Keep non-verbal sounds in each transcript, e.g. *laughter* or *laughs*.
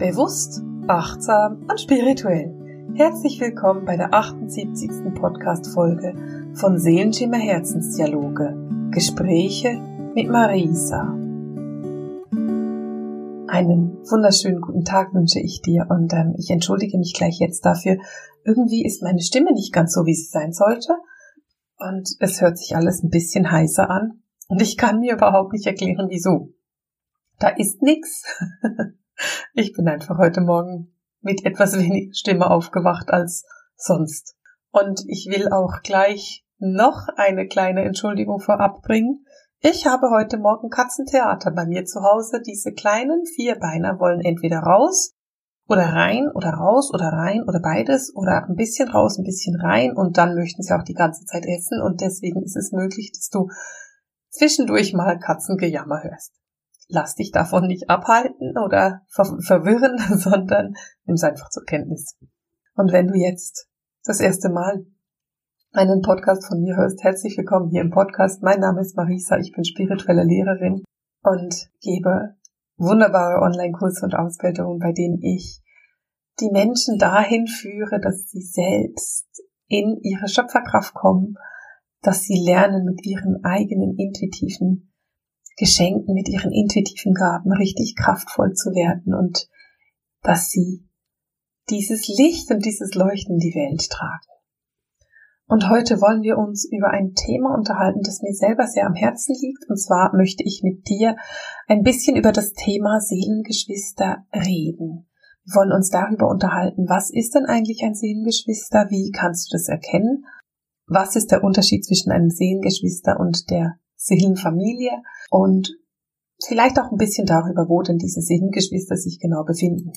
Bewusst, achtsam und spirituell. Herzlich willkommen bei der 78. Podcast-Folge von Seelenschimmer Herzensdialoge. Gespräche mit Marisa. Einen wunderschönen guten Tag wünsche ich dir und ähm, ich entschuldige mich gleich jetzt dafür. Irgendwie ist meine Stimme nicht ganz so, wie sie sein sollte und es hört sich alles ein bisschen heißer an und ich kann mir überhaupt nicht erklären, wieso. Da ist nix. *laughs* Ich bin einfach heute Morgen mit etwas *laughs* weniger Stimme aufgewacht als sonst. Und ich will auch gleich noch eine kleine Entschuldigung vorab bringen. Ich habe heute Morgen Katzentheater bei mir zu Hause. Diese kleinen Vierbeiner wollen entweder raus oder rein oder raus oder rein oder beides oder ein bisschen raus, ein bisschen rein und dann möchten sie auch die ganze Zeit essen und deswegen ist es möglich, dass du zwischendurch mal Katzengejammer hörst lass dich davon nicht abhalten oder ver verwirren, *laughs* sondern nimm es einfach zur Kenntnis. Und wenn du jetzt das erste Mal einen Podcast von mir hörst, herzlich willkommen hier im Podcast. Mein Name ist Marisa, ich bin spirituelle Lehrerin und gebe wunderbare Online-Kurse und Ausbildungen, bei denen ich die Menschen dahin führe, dass sie selbst in ihre Schöpferkraft kommen, dass sie lernen, mit ihren eigenen intuitiven Geschenken, mit ihren intuitiven Gaben richtig kraftvoll zu werden und dass sie dieses Licht und dieses Leuchten in die Welt tragen. Und heute wollen wir uns über ein Thema unterhalten, das mir selber sehr am Herzen liegt. Und zwar möchte ich mit dir ein bisschen über das Thema Seelengeschwister reden. Wir wollen uns darüber unterhalten, was ist denn eigentlich ein Seelengeschwister? Wie kannst du das erkennen? Was ist der Unterschied zwischen einem Seelengeschwister und der Seelenfamilie und vielleicht auch ein bisschen darüber, wo denn diese Seelengeschwister sich genau befinden.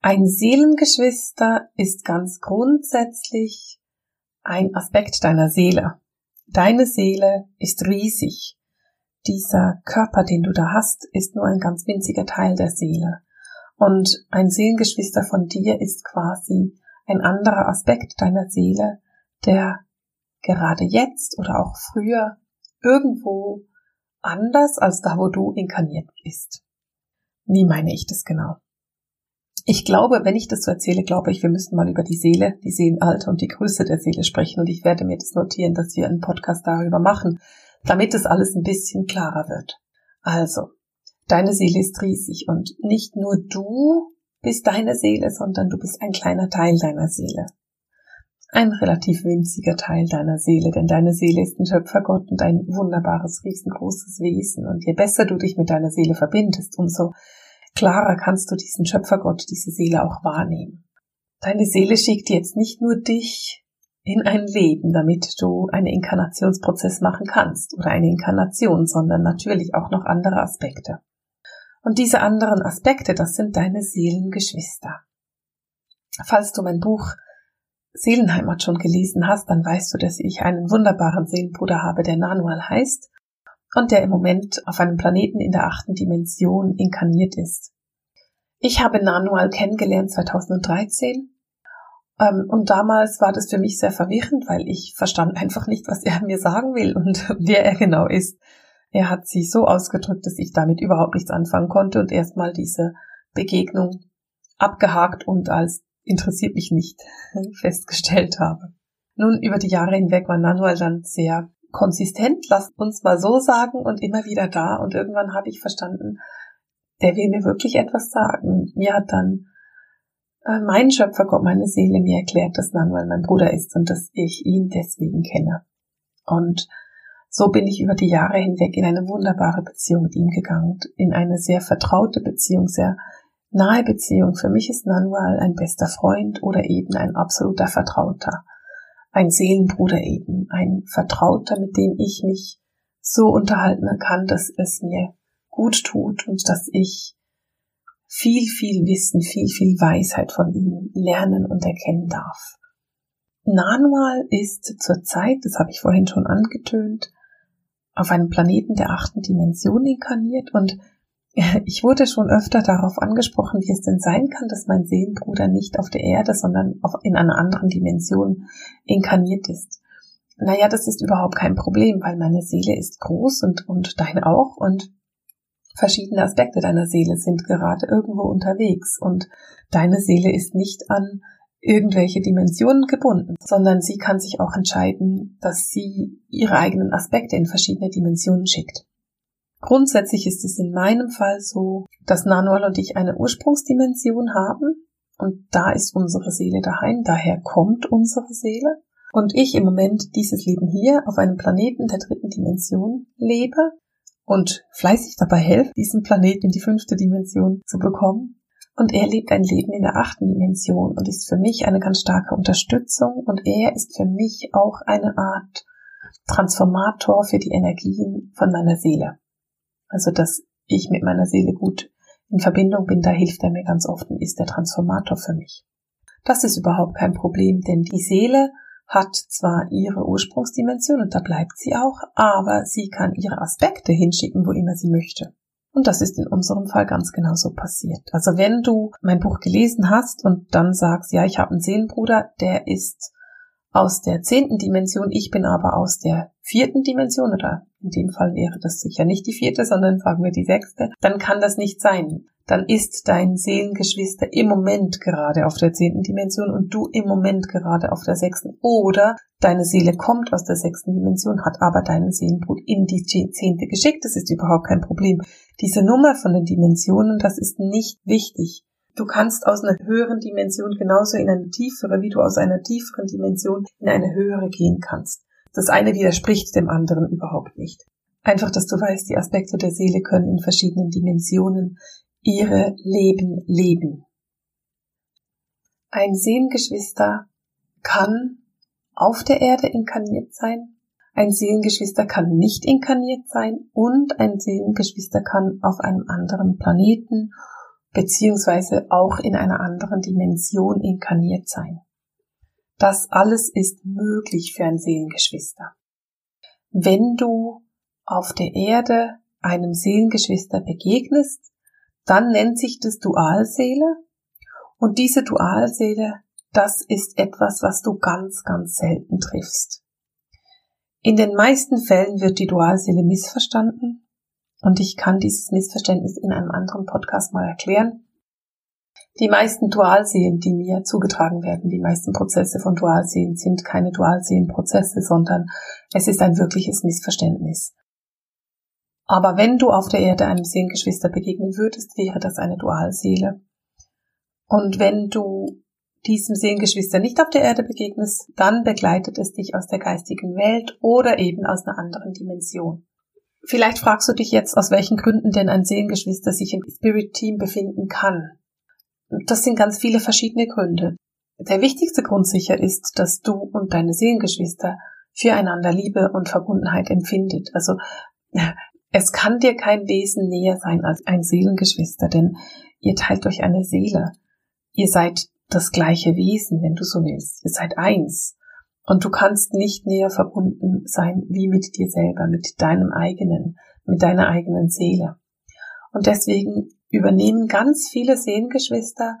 Ein Seelengeschwister ist ganz grundsätzlich ein Aspekt deiner Seele. Deine Seele ist riesig. Dieser Körper, den du da hast, ist nur ein ganz winziger Teil der Seele. Und ein Seelengeschwister von dir ist quasi ein anderer Aspekt deiner Seele, der gerade jetzt oder auch früher irgendwo anders als da, wo du inkarniert bist. Wie meine ich das genau? Ich glaube, wenn ich das so erzähle, glaube ich, wir müssen mal über die Seele, die Seelenalter und die Größe der Seele sprechen und ich werde mir das notieren, dass wir einen Podcast darüber machen, damit es alles ein bisschen klarer wird. Also, deine Seele ist riesig und nicht nur du bist deine Seele, sondern du bist ein kleiner Teil deiner Seele ein relativ winziger Teil deiner Seele, denn deine Seele ist ein Schöpfergott und ein wunderbares, riesengroßes Wesen. Und je besser du dich mit deiner Seele verbindest, umso klarer kannst du diesen Schöpfergott, diese Seele auch wahrnehmen. Deine Seele schickt jetzt nicht nur dich in ein Leben, damit du einen Inkarnationsprozess machen kannst oder eine Inkarnation, sondern natürlich auch noch andere Aspekte. Und diese anderen Aspekte, das sind deine Seelengeschwister. Falls du mein Buch Seelenheimat schon gelesen hast, dann weißt du, dass ich einen wunderbaren Seelenbruder habe, der Nanual heißt und der im Moment auf einem Planeten in der achten Dimension inkarniert ist. Ich habe Nanual kennengelernt 2013 ähm, und damals war das für mich sehr verwirrend, weil ich verstand einfach nicht, was er mir sagen will und *laughs* wer er genau ist. Er hat sich so ausgedrückt, dass ich damit überhaupt nichts anfangen konnte und erstmal diese Begegnung abgehakt und als interessiert mich nicht *laughs* festgestellt habe. Nun, über die Jahre hinweg war Nanual dann sehr konsistent, lass uns mal so sagen, und immer wieder da. Und irgendwann habe ich verstanden, der will mir wirklich etwas sagen. Mir hat dann äh, mein Schöpfergott, meine Seele mir erklärt, dass Nanual mein Bruder ist und dass ich ihn deswegen kenne. Und so bin ich über die Jahre hinweg in eine wunderbare Beziehung mit ihm gegangen, in eine sehr vertraute Beziehung, sehr Nahe Beziehung. Für mich ist Nanual ein bester Freund oder eben ein absoluter Vertrauter. Ein Seelenbruder eben. Ein Vertrauter, mit dem ich mich so unterhalten kann, dass es mir gut tut und dass ich viel, viel Wissen, viel, viel Weisheit von ihm lernen und erkennen darf. Nanual ist zurzeit, das habe ich vorhin schon angetönt, auf einem Planeten der achten Dimension inkarniert und *laughs* ich wurde schon öfter darauf angesprochen, wie es denn sein kann, dass mein Seelenbruder nicht auf der Erde, sondern in einer anderen Dimension inkarniert ist. Naja, das ist überhaupt kein Problem, weil meine Seele ist groß und, und deine auch und Verschiedene Aspekte deiner Seele sind gerade irgendwo unterwegs und deine Seele ist nicht an irgendwelche Dimensionen gebunden, sondern sie kann sich auch entscheiden, dass sie ihre eigenen Aspekte in verschiedene Dimensionen schickt. Grundsätzlich ist es in meinem Fall so, dass Nanual und ich eine Ursprungsdimension haben und da ist unsere Seele daheim, daher kommt unsere Seele. Und ich im Moment dieses Leben hier auf einem Planeten der dritten Dimension lebe und fleißig dabei helfe, diesen Planeten in die fünfte Dimension zu bekommen. Und er lebt ein Leben in der achten Dimension und ist für mich eine ganz starke Unterstützung und er ist für mich auch eine Art Transformator für die Energien von meiner Seele. Also, dass ich mit meiner Seele gut in Verbindung bin, da hilft er mir ganz oft und ist der Transformator für mich. Das ist überhaupt kein Problem, denn die Seele hat zwar ihre Ursprungsdimension und da bleibt sie auch, aber sie kann ihre Aspekte hinschicken, wo immer sie möchte. Und das ist in unserem Fall ganz genau so passiert. Also wenn du mein Buch gelesen hast und dann sagst, ja, ich habe einen Seelenbruder, der ist aus der zehnten Dimension, ich bin aber aus der vierten Dimension oder in dem Fall wäre das sicher nicht die vierte, sondern sagen wir die sechste, dann kann das nicht sein. Dann ist dein Seelengeschwister im Moment gerade auf der zehnten Dimension und du im Moment gerade auf der sechsten. Oder deine Seele kommt aus der sechsten Dimension, hat aber deinen Seelenbrut in die zehnte geschickt. Das ist überhaupt kein Problem. Diese Nummer von den Dimensionen, das ist nicht wichtig. Du kannst aus einer höheren Dimension genauso in eine tiefere, wie du aus einer tieferen Dimension in eine höhere gehen kannst. Das eine widerspricht dem anderen überhaupt nicht. Einfach, dass du weißt, die Aspekte der Seele können in verschiedenen Dimensionen ihre Leben leben. Ein Seelengeschwister kann auf der Erde inkarniert sein, ein Seelengeschwister kann nicht inkarniert sein und ein Seelengeschwister kann auf einem anderen Planeten beziehungsweise auch in einer anderen Dimension inkarniert sein. Das alles ist möglich für ein Seelengeschwister. Wenn du auf der Erde einem Seelengeschwister begegnest, dann nennt sich das Dualseele und diese Dualseele, das ist etwas, was du ganz, ganz selten triffst. In den meisten Fällen wird die Dualseele missverstanden und ich kann dieses Missverständnis in einem anderen Podcast mal erklären. Die meisten Dualseelen, die mir zugetragen werden, die meisten Prozesse von Dualseelen sind keine Dualseelenprozesse, sondern es ist ein wirkliches Missverständnis. Aber wenn du auf der Erde einem Seelengeschwister begegnen würdest, wäre das eine Dualseele. Und wenn du diesem Seelengeschwister nicht auf der Erde begegnest, dann begleitet es dich aus der geistigen Welt oder eben aus einer anderen Dimension. Vielleicht fragst du dich jetzt, aus welchen Gründen denn ein Seelengeschwister sich im Spirit Team befinden kann. Das sind ganz viele verschiedene Gründe. Der wichtigste Grund sicher ist, dass du und deine Seelengeschwister füreinander Liebe und Verbundenheit empfindet. Also es kann dir kein Wesen näher sein als ein Seelengeschwister, denn ihr teilt euch eine Seele. Ihr seid das gleiche Wesen, wenn du so willst. Ihr seid eins. Und du kannst nicht näher verbunden sein wie mit dir selber, mit deinem eigenen, mit deiner eigenen Seele. Und deswegen übernehmen ganz viele Seelengeschwister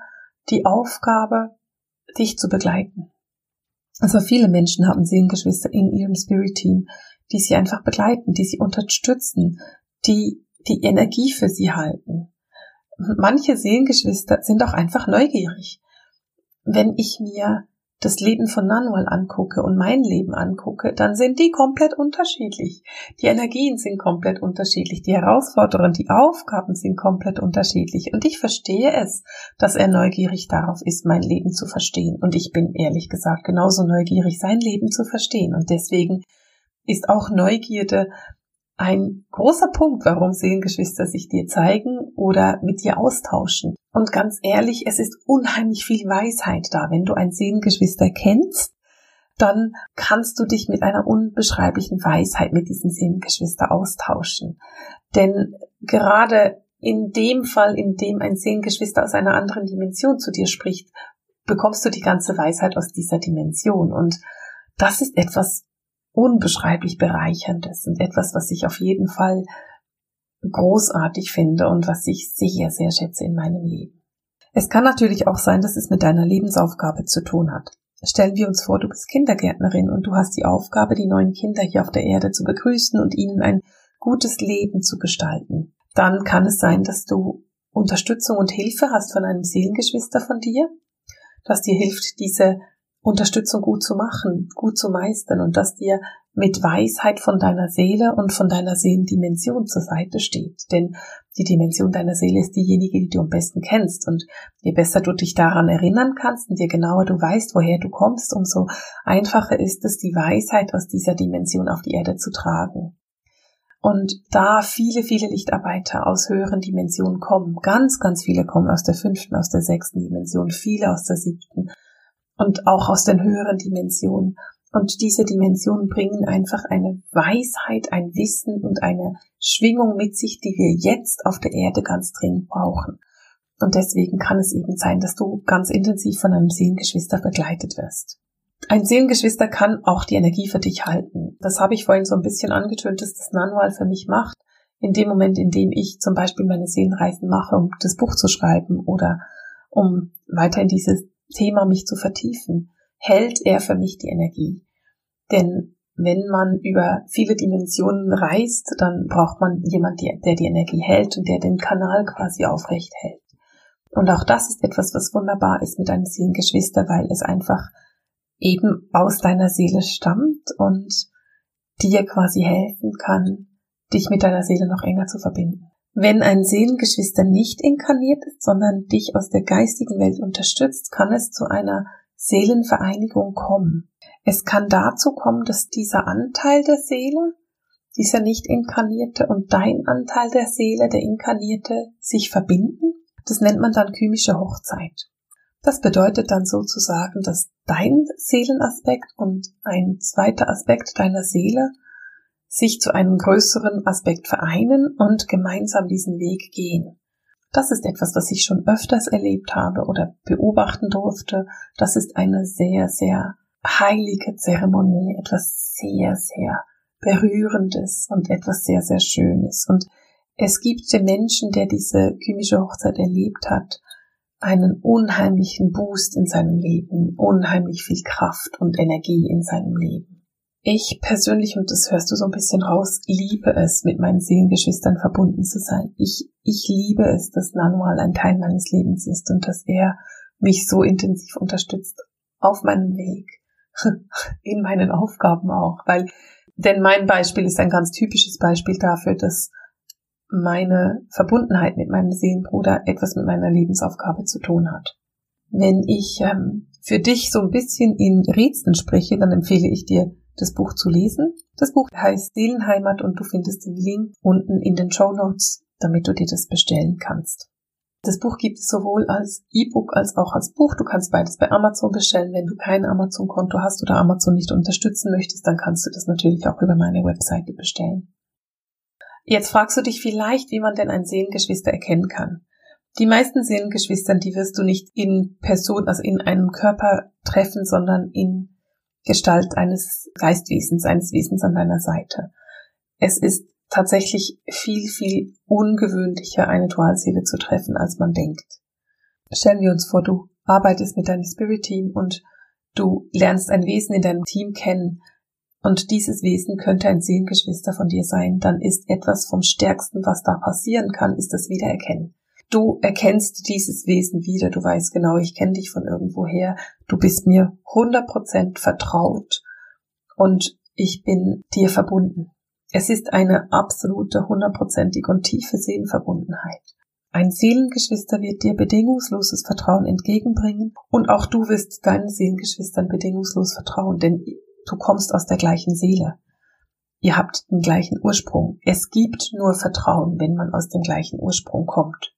die Aufgabe, dich zu begleiten. Also viele Menschen haben Seelengeschwister in ihrem Spirit Team, die sie einfach begleiten, die sie unterstützen, die die Energie für sie halten. Manche Seelengeschwister sind auch einfach neugierig. Wenn ich mir das Leben von Nanual angucke und mein Leben angucke, dann sind die komplett unterschiedlich. Die Energien sind komplett unterschiedlich, die Herausforderungen, die Aufgaben sind komplett unterschiedlich. Und ich verstehe es, dass er neugierig darauf ist, mein Leben zu verstehen. Und ich bin ehrlich gesagt genauso neugierig, sein Leben zu verstehen. Und deswegen ist auch Neugierde ein großer Punkt, warum Seelengeschwister sich dir zeigen oder mit dir austauschen. Und ganz ehrlich, es ist unheimlich viel Weisheit da. Wenn du ein Seelengeschwister kennst, dann kannst du dich mit einer unbeschreiblichen Weisheit mit diesem Seelengeschwister austauschen. Denn gerade in dem Fall, in dem ein Seelengeschwister aus einer anderen Dimension zu dir spricht, bekommst du die ganze Weisheit aus dieser Dimension. Und das ist etwas unbeschreiblich bereicherndes und etwas, was ich auf jeden Fall großartig finde und was ich sehr, sehr schätze in meinem Leben. Es kann natürlich auch sein, dass es mit deiner Lebensaufgabe zu tun hat. Stellen wir uns vor, du bist Kindergärtnerin und du hast die Aufgabe, die neuen Kinder hier auf der Erde zu begrüßen und ihnen ein gutes Leben zu gestalten. dann kann es sein, dass du Unterstützung und Hilfe hast von einem Seelengeschwister von dir, das dir hilft, diese Unterstützung gut zu machen, gut zu meistern und das dir mit Weisheit von deiner Seele und von deiner Seelendimension zur Seite steht. Denn die Dimension deiner Seele ist diejenige, die du am besten kennst. Und je besser du dich daran erinnern kannst und je genauer du weißt, woher du kommst, umso einfacher ist es, die Weisheit aus dieser Dimension auf die Erde zu tragen. Und da viele, viele Lichtarbeiter aus höheren Dimensionen kommen, ganz, ganz viele kommen aus der fünften, aus der sechsten Dimension, viele aus der siebten und auch aus den höheren Dimensionen. Und diese Dimensionen bringen einfach eine Weisheit, ein Wissen und eine Schwingung mit sich, die wir jetzt auf der Erde ganz dringend brauchen. Und deswegen kann es eben sein, dass du ganz intensiv von einem Seelengeschwister begleitet wirst. Ein Seelengeschwister kann auch die Energie für dich halten. Das habe ich vorhin so ein bisschen angetönt, dass das Nanual für mich macht. In dem Moment, in dem ich zum Beispiel meine Seelenreisen mache, um das Buch zu schreiben oder um weiter in dieses Thema mich zu vertiefen, hält er für mich die Energie. Denn wenn man über viele Dimensionen reist, dann braucht man jemand, der die Energie hält und der den Kanal quasi aufrecht hält. Und auch das ist etwas, was wunderbar ist mit einem Seelengeschwister, weil es einfach eben aus deiner Seele stammt und dir quasi helfen kann, dich mit deiner Seele noch enger zu verbinden. Wenn ein Seelengeschwister nicht inkarniert ist, sondern dich aus der geistigen Welt unterstützt, kann es zu einer Seelenvereinigung kommen. Es kann dazu kommen, dass dieser Anteil der Seele, dieser nicht inkarnierte und dein Anteil der Seele, der inkarnierte, sich verbinden. Das nennt man dann kymische Hochzeit. Das bedeutet dann sozusagen, dass dein Seelenaspekt und ein zweiter Aspekt deiner Seele sich zu einem größeren Aspekt vereinen und gemeinsam diesen Weg gehen. Das ist etwas, was ich schon öfters erlebt habe oder beobachten durfte. Das ist eine sehr, sehr heilige Zeremonie, etwas sehr, sehr Berührendes und etwas sehr, sehr Schönes. Und es gibt den Menschen, der diese kymische Hochzeit erlebt hat, einen unheimlichen Boost in seinem Leben, unheimlich viel Kraft und Energie in seinem Leben. Ich persönlich, und das hörst du so ein bisschen raus, liebe es, mit meinen Seelengeschwistern verbunden zu sein. Ich, ich liebe es, dass Nanual ein Teil meines Lebens ist und dass er mich so intensiv unterstützt auf meinem Weg, *laughs* in meinen Aufgaben auch, weil, denn mein Beispiel ist ein ganz typisches Beispiel dafür, dass meine Verbundenheit mit meinem Seelenbruder etwas mit meiner Lebensaufgabe zu tun hat. Wenn ich ähm, für dich so ein bisschen in Rätseln spreche, dann empfehle ich dir, das Buch zu lesen. Das Buch heißt Seelenheimat und du findest den Link unten in den Show Notes, damit du dir das bestellen kannst. Das Buch gibt es sowohl als E-Book als auch als Buch. Du kannst beides bei Amazon bestellen. Wenn du kein Amazon-Konto hast oder Amazon nicht unterstützen möchtest, dann kannst du das natürlich auch über meine Webseite bestellen. Jetzt fragst du dich vielleicht, wie man denn ein Seelengeschwister erkennen kann. Die meisten Seelengeschwistern, die wirst du nicht in Person, also in einem Körper treffen, sondern in Gestalt eines Geistwesens, eines Wesens an deiner Seite. Es ist tatsächlich viel, viel ungewöhnlicher, eine Dualseele zu treffen, als man denkt. Stellen wir uns vor, du arbeitest mit deinem Spirit-Team und du lernst ein Wesen in deinem Team kennen, und dieses Wesen könnte ein Seelengeschwister von dir sein, dann ist etwas vom Stärksten, was da passieren kann, ist das Wiedererkennen. Du erkennst dieses Wesen wieder, du weißt genau, ich kenne dich von irgendwoher, du bist mir 100% vertraut und ich bin dir verbunden. Es ist eine absolute, hundertprozentige und tiefe Seelenverbundenheit. Ein Seelengeschwister wird dir bedingungsloses Vertrauen entgegenbringen und auch du wirst deinen Seelengeschwistern bedingungslos vertrauen, denn Du kommst aus der gleichen Seele. Ihr habt den gleichen Ursprung. Es gibt nur Vertrauen, wenn man aus dem gleichen Ursprung kommt.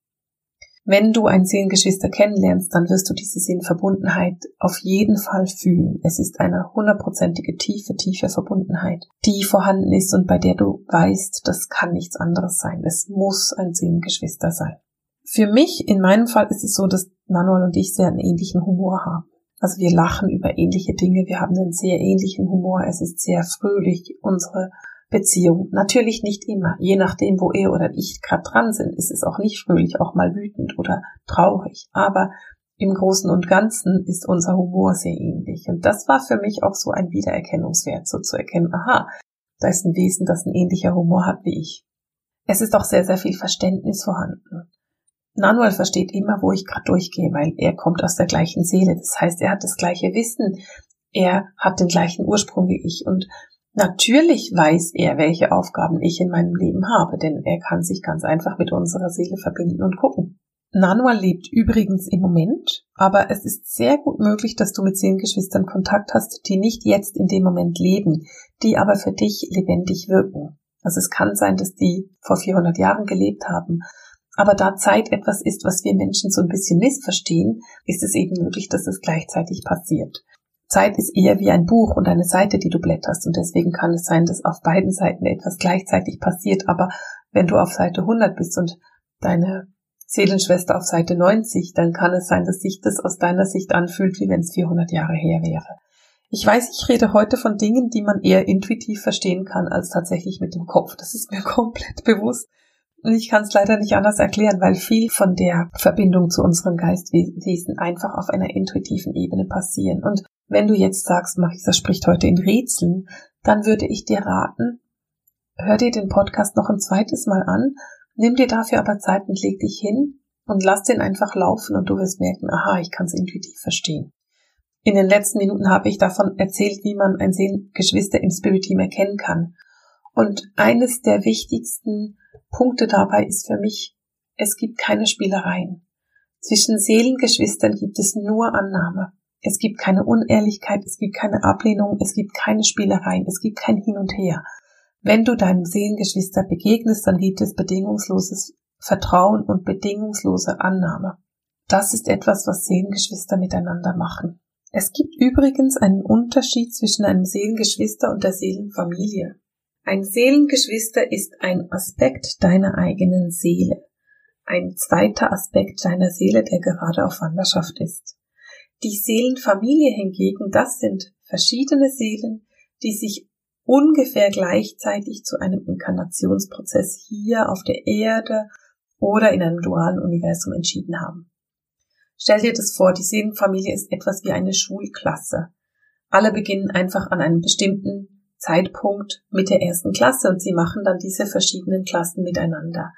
Wenn du ein Seelengeschwister kennenlernst, dann wirst du diese Seelenverbundenheit auf jeden Fall fühlen. Es ist eine hundertprozentige tiefe, tiefe Verbundenheit, die vorhanden ist und bei der du weißt, das kann nichts anderes sein. Es muss ein Seelengeschwister sein. Für mich, in meinem Fall, ist es so, dass Manuel und ich sehr einen ähnlichen Humor haben. Also wir lachen über ähnliche Dinge, wir haben einen sehr ähnlichen Humor, es ist sehr fröhlich, unsere Beziehung. Natürlich nicht immer. Je nachdem, wo er oder ich gerade dran sind, ist es auch nicht fröhlich, auch mal wütend oder traurig. Aber im Großen und Ganzen ist unser Humor sehr ähnlich. Und das war für mich auch so ein Wiedererkennungswert, so zu erkennen, aha, da ist ein Wesen, das ein ähnlicher Humor hat wie ich. Es ist auch sehr, sehr viel Verständnis vorhanden. Nanuel versteht immer, wo ich gerade durchgehe, weil er kommt aus der gleichen Seele. Das heißt, er hat das gleiche Wissen. Er hat den gleichen Ursprung wie ich. Und natürlich weiß er, welche Aufgaben ich in meinem Leben habe, denn er kann sich ganz einfach mit unserer Seele verbinden und gucken. Nanuel lebt übrigens im Moment, aber es ist sehr gut möglich, dass du mit Seelengeschwistern Kontakt hast, die nicht jetzt in dem Moment leben, die aber für dich lebendig wirken. Also es kann sein, dass die vor 400 Jahren gelebt haben aber da Zeit etwas ist, was wir Menschen so ein bisschen missverstehen, ist es eben möglich, dass es gleichzeitig passiert. Zeit ist eher wie ein Buch und eine Seite, die du blätterst und deswegen kann es sein, dass auf beiden Seiten etwas gleichzeitig passiert, aber wenn du auf Seite 100 bist und deine Seelenschwester auf Seite 90, dann kann es sein, dass sich das aus deiner Sicht anfühlt, wie wenn es 400 Jahre her wäre. Ich weiß, ich rede heute von Dingen, die man eher intuitiv verstehen kann als tatsächlich mit dem Kopf. Das ist mir *laughs* komplett bewusst. Und ich kann es leider nicht anders erklären, weil viel von der Verbindung zu unseren Geistwesen einfach auf einer intuitiven Ebene passieren. Und wenn du jetzt sagst, Marisa spricht heute in Rätseln, dann würde ich dir raten, hör dir den Podcast noch ein zweites Mal an, nimm dir dafür aber Zeit und leg dich hin und lass den einfach laufen und du wirst merken, aha, ich kann es intuitiv verstehen. In den letzten Minuten habe ich davon erzählt, wie man ein Seelengeschwister im Spirit Team erkennen kann. Und eines der wichtigsten Punkte dabei ist für mich, es gibt keine Spielereien. Zwischen Seelengeschwistern gibt es nur Annahme. Es gibt keine Unehrlichkeit, es gibt keine Ablehnung, es gibt keine Spielereien, es gibt kein Hin und Her. Wenn du deinem Seelengeschwister begegnest, dann gibt es bedingungsloses Vertrauen und bedingungslose Annahme. Das ist etwas, was Seelengeschwister miteinander machen. Es gibt übrigens einen Unterschied zwischen einem Seelengeschwister und der Seelenfamilie. Ein Seelengeschwister ist ein Aspekt deiner eigenen Seele, ein zweiter Aspekt deiner Seele, der gerade auf Wanderschaft ist. Die Seelenfamilie hingegen, das sind verschiedene Seelen, die sich ungefähr gleichzeitig zu einem Inkarnationsprozess hier auf der Erde oder in einem dualen Universum entschieden haben. Stell dir das vor, die Seelenfamilie ist etwas wie eine Schulklasse. Alle beginnen einfach an einem bestimmten Zeitpunkt mit der ersten Klasse und sie machen dann diese verschiedenen Klassen miteinander.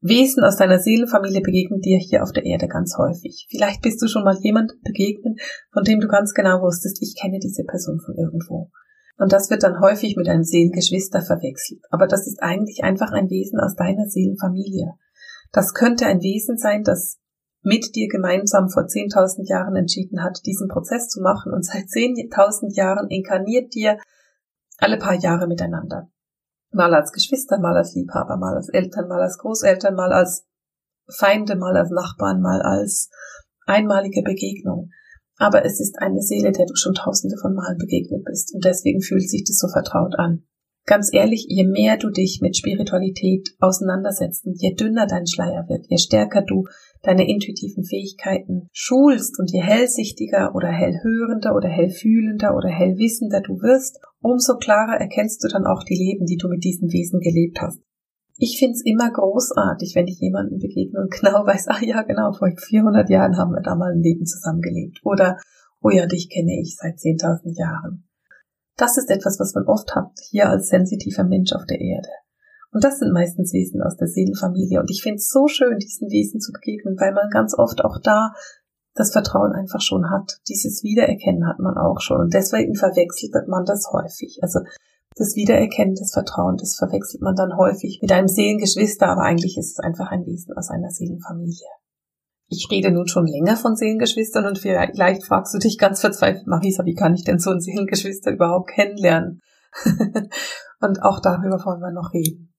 Wesen aus deiner Seelenfamilie begegnen dir hier auf der Erde ganz häufig. Vielleicht bist du schon mal jemand begegnet, von dem du ganz genau wusstest, ich kenne diese Person von irgendwo. Und das wird dann häufig mit einem Seelengeschwister verwechselt. Aber das ist eigentlich einfach ein Wesen aus deiner Seelenfamilie. Das könnte ein Wesen sein, das mit dir gemeinsam vor 10.000 Jahren entschieden hat, diesen Prozess zu machen und seit 10.000 Jahren inkarniert dir alle paar Jahre miteinander. Mal als Geschwister, mal als Liebhaber, mal als Eltern, mal als Großeltern, mal als Feinde, mal als Nachbarn, mal als einmalige Begegnung. Aber es ist eine Seele, der du schon tausende von Malen begegnet bist und deswegen fühlt sich das so vertraut an. Ganz ehrlich, je mehr du dich mit Spiritualität auseinandersetzt und je dünner dein Schleier wird, je stärker du deine intuitiven Fähigkeiten schulst und je hellsichtiger oder hellhörender oder hellfühlender oder hellwissender du wirst, umso klarer erkennst du dann auch die Leben, die du mit diesen Wesen gelebt hast. Ich find's immer großartig, wenn ich jemanden begegne und *laughs* genau weiß, ah ja, genau, vor 400 Jahren haben wir da mal ein Leben zusammengelebt. Oder, oh ja, dich kenne ich seit 10.000 Jahren. Das ist etwas, was man oft hat, hier als sensitiver Mensch auf der Erde. Und das sind meistens Wesen aus der Seelenfamilie. Und ich finde es so schön, diesen Wesen zu begegnen, weil man ganz oft auch da das Vertrauen einfach schon hat. Dieses Wiedererkennen hat man auch schon. Und deswegen verwechselt man das häufig. Also das Wiedererkennen, das Vertrauen, das verwechselt man dann häufig mit einem Seelengeschwister, aber eigentlich ist es einfach ein Wesen aus einer Seelenfamilie. Ich rede nun schon länger von Seelengeschwistern und vielleicht fragst du dich ganz verzweifelt, Marisa, wie kann ich denn so ein Seelengeschwister überhaupt kennenlernen? *laughs* und auch darüber wollen wir noch reden.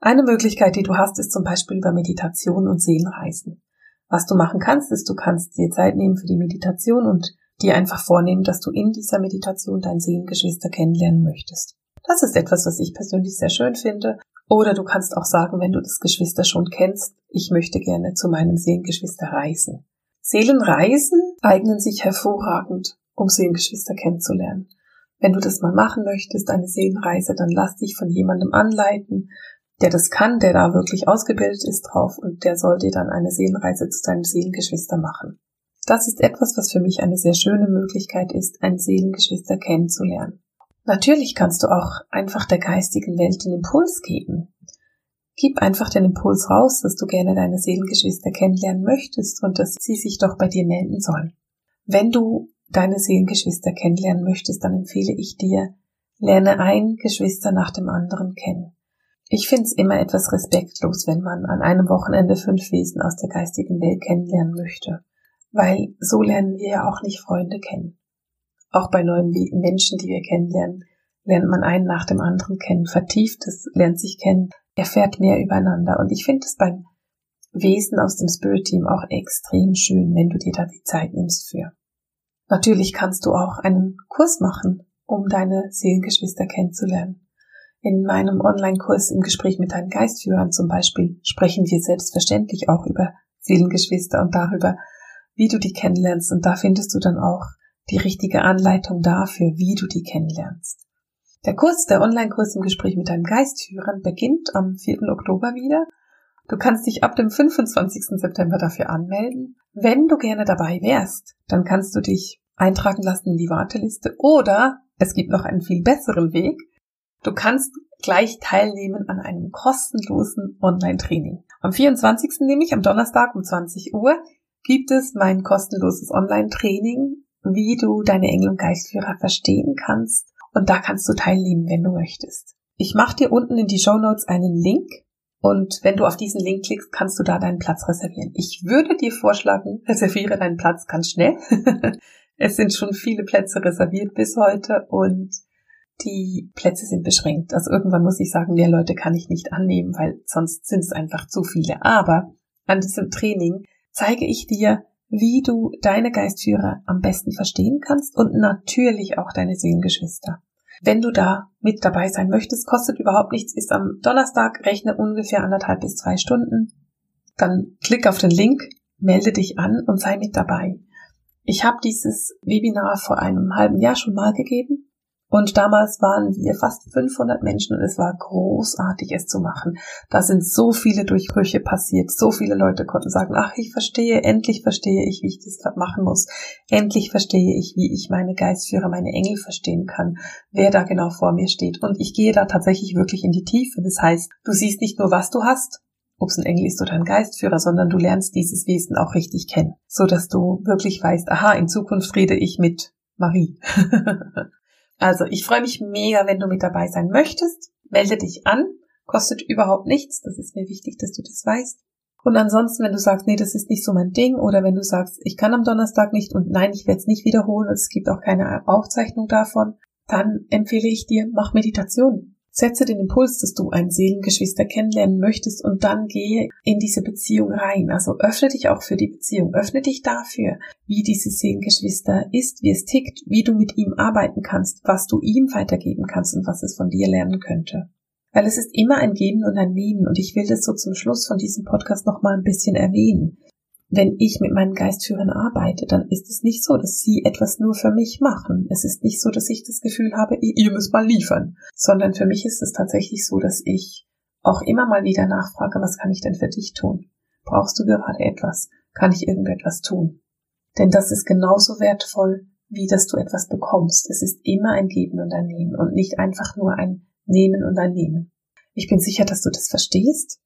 Eine Möglichkeit, die du hast, ist zum Beispiel über Meditation und Seelenreisen. Was du machen kannst, ist, du kannst dir Zeit nehmen für die Meditation und dir einfach vornehmen, dass du in dieser Meditation dein Seelengeschwister kennenlernen möchtest. Das ist etwas, was ich persönlich sehr schön finde. Oder du kannst auch sagen, wenn du das Geschwister schon kennst, ich möchte gerne zu meinem Seelengeschwister reisen. Seelenreisen eignen sich hervorragend, um Seelengeschwister kennenzulernen. Wenn du das mal machen möchtest, eine Seelenreise, dann lass dich von jemandem anleiten, der das kann, der da wirklich ausgebildet ist drauf und der soll dir dann eine Seelenreise zu deinem Seelengeschwister machen. Das ist etwas, was für mich eine sehr schöne Möglichkeit ist, ein Seelengeschwister kennenzulernen. Natürlich kannst du auch einfach der geistigen Welt den Impuls geben. Gib einfach den Impuls raus, dass du gerne deine Seelengeschwister kennenlernen möchtest und dass sie sich doch bei dir melden sollen. Wenn du deine Seelengeschwister kennenlernen möchtest, dann empfehle ich dir, lerne ein Geschwister nach dem anderen kennen. Ich finde es immer etwas respektlos, wenn man an einem Wochenende fünf Wesen aus der geistigen Welt kennenlernen möchte, weil so lernen wir ja auch nicht Freunde kennen. Auch bei neuen Menschen, die wir kennenlernen, lernt man einen nach dem anderen kennen, vertieft es, lernt sich kennen, erfährt mehr übereinander. Und ich finde es beim Wesen aus dem Spirit Team auch extrem schön, wenn du dir da die Zeit nimmst für. Natürlich kannst du auch einen Kurs machen, um deine Seelengeschwister kennenzulernen. In meinem Online-Kurs im Gespräch mit deinen Geistführern zum Beispiel sprechen wir selbstverständlich auch über Seelengeschwister und darüber, wie du die kennenlernst. Und da findest du dann auch die richtige Anleitung dafür, wie du die kennenlernst. Der Kurs, der Online-Kurs im Gespräch mit deinen Geistführern beginnt am 4. Oktober wieder. Du kannst dich ab dem 25. September dafür anmelden. Wenn du gerne dabei wärst, dann kannst du dich eintragen lassen in die Warteliste oder es gibt noch einen viel besseren Weg. Du kannst gleich teilnehmen an einem kostenlosen Online-Training. Am 24. nämlich, am Donnerstag um 20 Uhr, gibt es mein kostenloses Online-Training, wie du deine Engel- und Geistführer verstehen kannst. Und da kannst du teilnehmen, wenn du möchtest. Ich mache dir unten in die Show Notes einen Link und wenn du auf diesen Link klickst, kannst du da deinen Platz reservieren. Ich würde dir vorschlagen, *laughs* reserviere deinen Platz ganz schnell. *laughs* es sind schon viele Plätze reserviert bis heute und die Plätze sind beschränkt. Also irgendwann muss ich sagen, mehr Leute kann ich nicht annehmen, weil sonst sind es einfach zu viele. Aber an diesem Training zeige ich dir, wie du deine Geistführer am besten verstehen kannst und natürlich auch deine Seelengeschwister. Wenn du da mit dabei sein möchtest, kostet überhaupt nichts, ist am Donnerstag, rechne ungefähr anderthalb bis zwei Stunden. Dann klick auf den Link, melde dich an und sei mit dabei. Ich habe dieses Webinar vor einem halben Jahr schon mal gegeben und damals waren wir fast 500 Menschen und es war großartig, es zu machen. Da sind so viele Durchbrüche passiert. So viele Leute konnten sagen, ach, ich verstehe, endlich verstehe ich, wie ich das machen muss. Endlich verstehe ich, wie ich meine Geistführer, meine Engel verstehen kann, wer da genau vor mir steht. Und ich gehe da tatsächlich wirklich in die Tiefe. Das heißt, du siehst nicht nur, was du hast, ob es ein Engel ist oder ein Geistführer, sondern du lernst dieses Wesen auch richtig kennen, so dass du wirklich weißt, aha, in Zukunft rede ich mit Marie. *laughs* Also ich freue mich mega, wenn du mit dabei sein möchtest. Melde dich an. Kostet überhaupt nichts. Das ist mir wichtig, dass du das weißt. Und ansonsten, wenn du sagst, nee, das ist nicht so mein Ding, oder wenn du sagst, ich kann am Donnerstag nicht und nein, ich werde es nicht wiederholen und es gibt auch keine Aufzeichnung davon, dann empfehle ich dir, mach Meditation. Setze den Impuls, dass du ein Seelengeschwister kennenlernen möchtest und dann gehe in diese Beziehung rein. Also öffne dich auch für die Beziehung. Öffne dich dafür, wie dieses Seelengeschwister ist, wie es tickt, wie du mit ihm arbeiten kannst, was du ihm weitergeben kannst und was es von dir lernen könnte. Weil es ist immer ein Geben und ein Nehmen und ich will das so zum Schluss von diesem Podcast nochmal ein bisschen erwähnen wenn ich mit meinen Geistführern arbeite, dann ist es nicht so, dass sie etwas nur für mich machen. Es ist nicht so, dass ich das Gefühl habe, ihr müsst mal liefern, sondern für mich ist es tatsächlich so, dass ich auch immer mal wieder nachfrage, was kann ich denn für dich tun? Brauchst du gerade etwas? Kann ich irgendetwas tun? Denn das ist genauso wertvoll, wie dass du etwas bekommst. Es ist immer ein Geben und ein Nehmen und nicht einfach nur ein Nehmen und ein Nehmen. Ich bin sicher, dass du das verstehst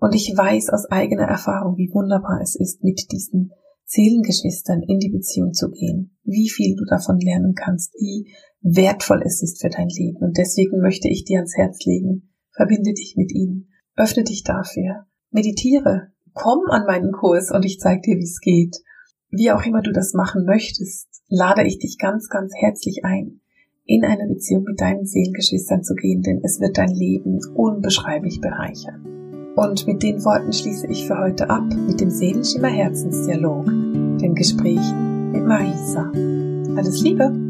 und ich weiß aus eigener Erfahrung, wie wunderbar es ist, mit diesen Seelengeschwistern in die Beziehung zu gehen, wie viel du davon lernen kannst, wie wertvoll es ist für dein Leben. Und deswegen möchte ich dir ans Herz legen, verbinde dich mit ihnen, öffne dich dafür, meditiere, komm an meinen Kurs und ich zeige dir, wie es geht. Wie auch immer du das machen möchtest, lade ich dich ganz, ganz herzlich ein, in eine Beziehung mit deinen Seelengeschwistern zu gehen, denn es wird dein Leben unbeschreiblich bereichern. Und mit den Worten schließe ich für heute ab mit dem Seelenschimmer Herzensdialog, dem Gespräch mit Marisa. Alles Liebe!